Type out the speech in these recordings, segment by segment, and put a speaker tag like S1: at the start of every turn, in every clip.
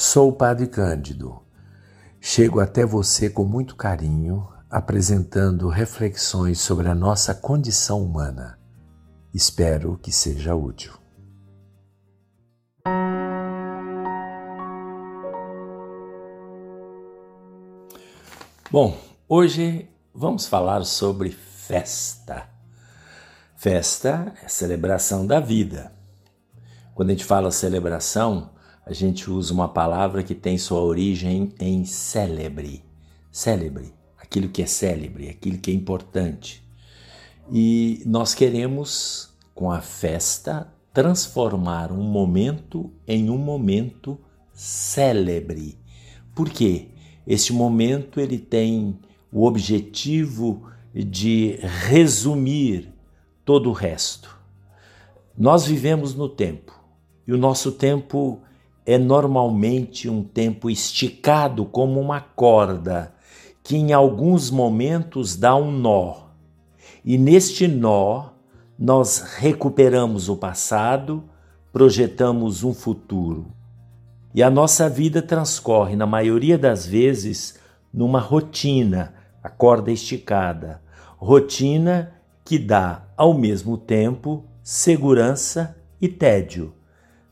S1: Sou o Padre Cândido. Chego até você com muito carinho, apresentando reflexões sobre a nossa condição humana. Espero que seja útil. Bom, hoje vamos falar sobre festa. Festa é celebração da vida. Quando a gente fala celebração, a gente usa uma palavra que tem sua origem em célebre. Célebre, aquilo que é célebre, aquilo que é importante. E nós queremos, com a festa, transformar um momento em um momento célebre. Por quê? Este momento ele tem o objetivo de resumir todo o resto. Nós vivemos no tempo e o nosso tempo é normalmente um tempo esticado como uma corda que em alguns momentos dá um nó. E neste nó nós recuperamos o passado, projetamos um futuro. E a nossa vida transcorre, na maioria das vezes, numa rotina, a corda esticada. Rotina que dá, ao mesmo tempo, segurança e tédio.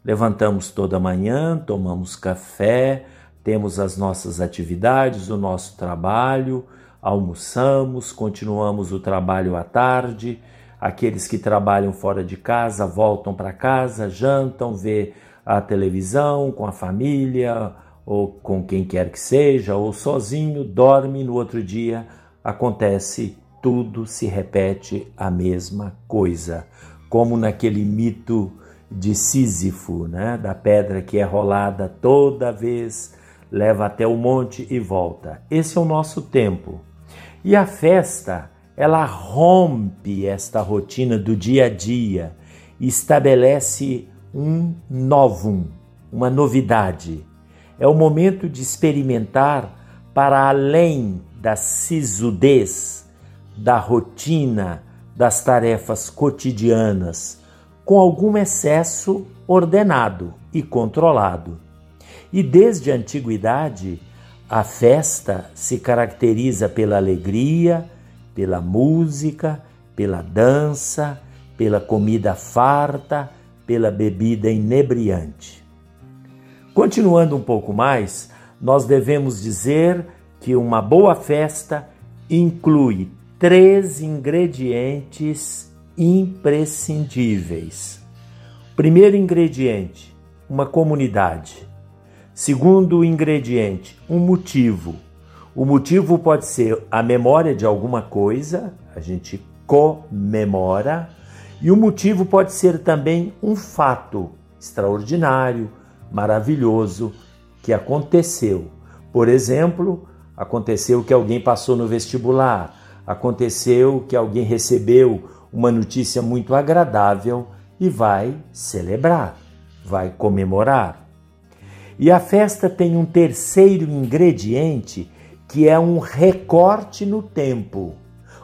S1: Levantamos toda manhã, tomamos café, temos as nossas atividades, o nosso trabalho, almoçamos, continuamos o trabalho à tarde. Aqueles que trabalham fora de casa voltam para casa, jantam, vê a televisão com a família ou com quem quer que seja, ou sozinho, dorme no outro dia acontece tudo se repete a mesma coisa, como naquele mito de Sísifo, né? da pedra que é rolada toda vez, leva até o monte e volta. Esse é o nosso tempo. E a festa, ela rompe esta rotina do dia a dia e estabelece um novum, uma novidade. É o momento de experimentar para além da sisudez da rotina das tarefas cotidianas, com algum excesso ordenado e controlado. E desde a antiguidade, a festa se caracteriza pela alegria, pela música, pela dança, pela comida farta, pela bebida inebriante. Continuando um pouco mais, nós devemos dizer que uma boa festa inclui três ingredientes imprescindíveis. Primeiro ingrediente, uma comunidade. Segundo ingrediente, um motivo. O motivo pode ser a memória de alguma coisa, a gente comemora, e o motivo pode ser também um fato extraordinário, maravilhoso que aconteceu. Por exemplo, aconteceu que alguém passou no vestibular, aconteceu que alguém recebeu uma notícia muito agradável e vai celebrar, vai comemorar. E a festa tem um terceiro ingrediente que é um recorte no tempo.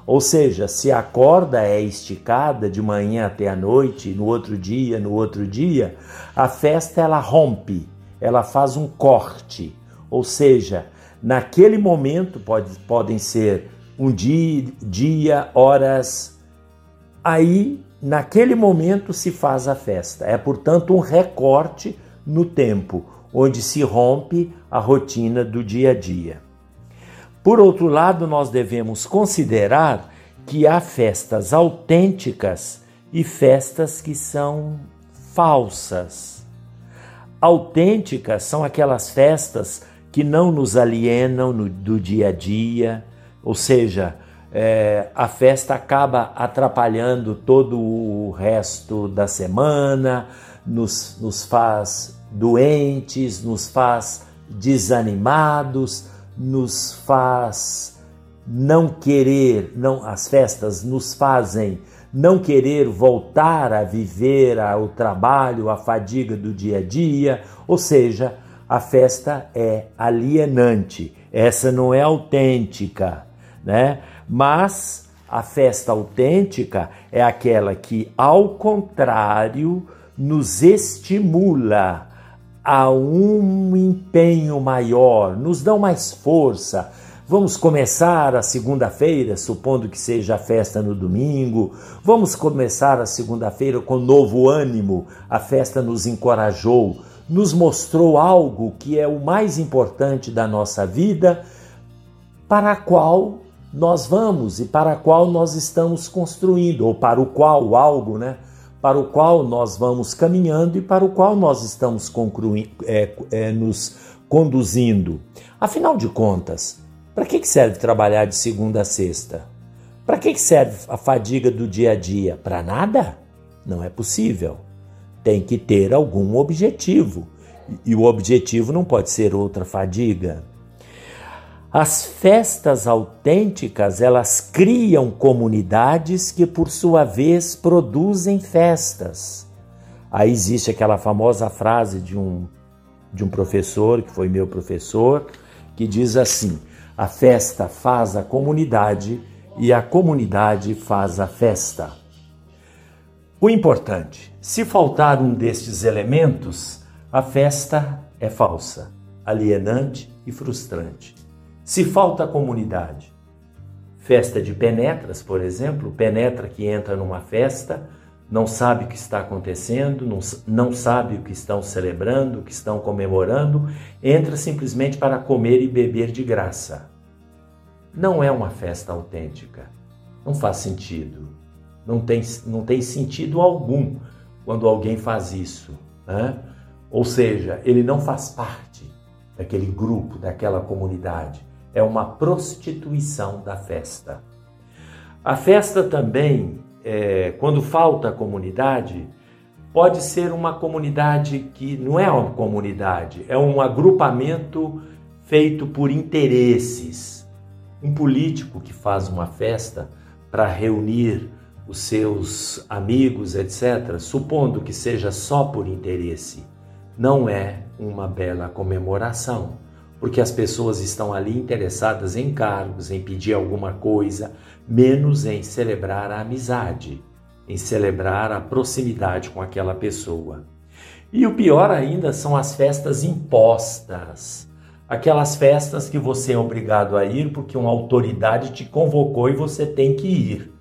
S1: Ou seja, se a corda é esticada de manhã até a noite, no outro dia, no outro dia, a festa ela rompe, ela faz um corte. Ou seja, naquele momento pode, podem ser um dia, dia, horas. Aí, naquele momento, se faz a festa. É, portanto, um recorte no tempo, onde se rompe a rotina do dia a dia. Por outro lado, nós devemos considerar que há festas autênticas e festas que são falsas. Autênticas são aquelas festas que não nos alienam no, do dia a dia, ou seja, é, a festa acaba atrapalhando todo o resto da semana, nos, nos faz doentes, nos faz desanimados, nos faz não querer, não as festas nos fazem não querer voltar a viver o trabalho, a fadiga do dia a dia, ou seja, a festa é alienante, essa não é autêntica né? Mas a festa autêntica é aquela que, ao contrário, nos estimula a um empenho maior, nos dão mais força. Vamos começar a segunda-feira, supondo que seja a festa no domingo. Vamos começar a segunda-feira com novo ânimo. A festa nos encorajou, nos mostrou algo que é o mais importante da nossa vida, para a qual nós vamos e para qual nós estamos construindo, ou para o qual algo, né? Para o qual nós vamos caminhando e para o qual nós estamos é, é, nos conduzindo. Afinal de contas, para que serve trabalhar de segunda a sexta? Para que serve a fadiga do dia a dia? Para nada? Não é possível. Tem que ter algum objetivo. E o objetivo não pode ser outra fadiga. As festas autênticas, elas criam comunidades que por sua vez produzem festas. Aí existe aquela famosa frase de um de um professor que foi meu professor, que diz assim: a festa faz a comunidade e a comunidade faz a festa. O importante, se faltar um destes elementos, a festa é falsa, alienante e frustrante. Se falta comunidade, festa de penetras, por exemplo, penetra que entra numa festa, não sabe o que está acontecendo, não, não sabe o que estão celebrando, o que estão comemorando, entra simplesmente para comer e beber de graça. Não é uma festa autêntica. Não faz sentido. Não tem, não tem sentido algum quando alguém faz isso. Né? Ou seja, ele não faz parte daquele grupo, daquela comunidade é uma prostituição da festa. A festa também, é, quando falta comunidade, pode ser uma comunidade que não é uma comunidade, é um agrupamento feito por interesses. Um político que faz uma festa para reunir os seus amigos, etc., supondo que seja só por interesse, não é uma bela comemoração porque as pessoas estão ali interessadas em cargos, em pedir alguma coisa, menos em celebrar a amizade, em celebrar a proximidade com aquela pessoa. E o pior ainda são as festas impostas. Aquelas festas que você é obrigado a ir porque uma autoridade te convocou e você tem que ir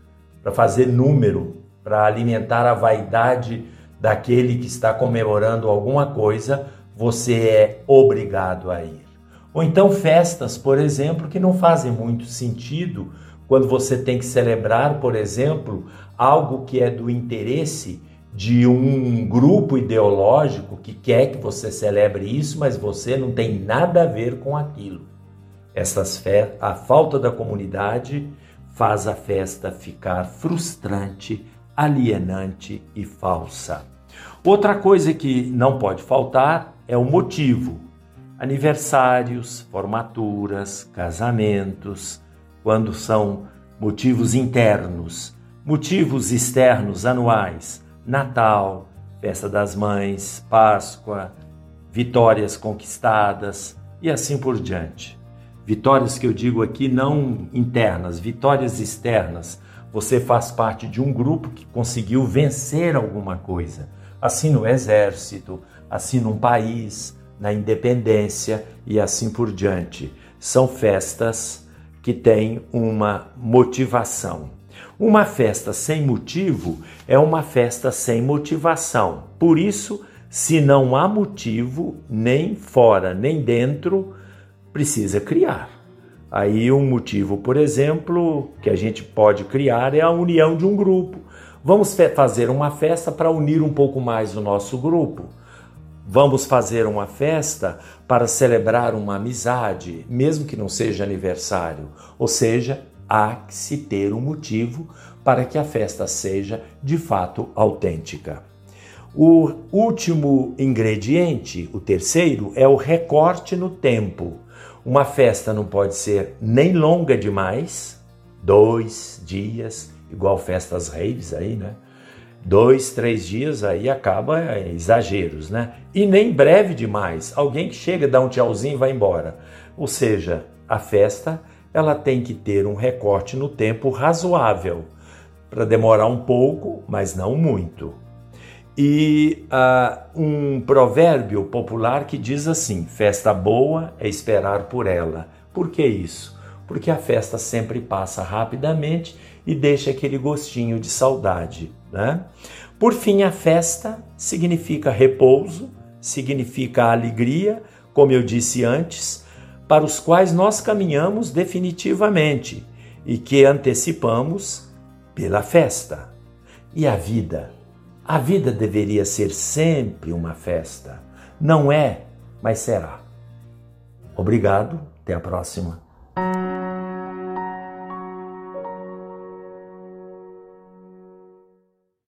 S1: para fazer número, para alimentar a vaidade daquele que está comemorando alguma coisa, você é obrigado a ir. Ou então festas, por exemplo, que não fazem muito sentido quando você tem que celebrar, por exemplo, algo que é do interesse de um grupo ideológico que quer que você celebre isso, mas você não tem nada a ver com aquilo. Essas fe a falta da comunidade faz a festa ficar frustrante, alienante e falsa. Outra coisa que não pode faltar é o motivo aniversários, formaturas, casamentos, quando são motivos internos, motivos externos anuais, Natal, Festa das Mães, Páscoa, vitórias conquistadas e assim por diante. Vitórias que eu digo aqui não internas, vitórias externas. Você faz parte de um grupo que conseguiu vencer alguma coisa, assim no exército, assim num país, na independência e assim por diante. São festas que têm uma motivação. Uma festa sem motivo é uma festa sem motivação. Por isso, se não há motivo, nem fora nem dentro, precisa criar. Aí, um motivo, por exemplo, que a gente pode criar é a união de um grupo. Vamos fazer uma festa para unir um pouco mais o nosso grupo. Vamos fazer uma festa para celebrar uma amizade, mesmo que não seja aniversário. Ou seja, há que se ter um motivo para que a festa seja de fato autêntica. O último ingrediente, o terceiro, é o recorte no tempo. Uma festa não pode ser nem longa demais, dois dias, igual festas raves aí, né? Dois, três dias aí acaba é, exageros, né? E nem breve demais. Alguém que chega, dá um tchauzinho e vai embora. Ou seja, a festa ela tem que ter um recorte no tempo razoável para demorar um pouco, mas não muito. e uh, um provérbio popular que diz assim: festa boa é esperar por ela. Por que isso? Porque a festa sempre passa rapidamente e deixa aquele gostinho de saudade. Né? Por fim, a festa significa repouso, significa alegria, como eu disse antes, para os quais nós caminhamos definitivamente e que antecipamos pela festa. E a vida? A vida deveria ser sempre uma festa. Não é, mas será. Obrigado, até a próxima.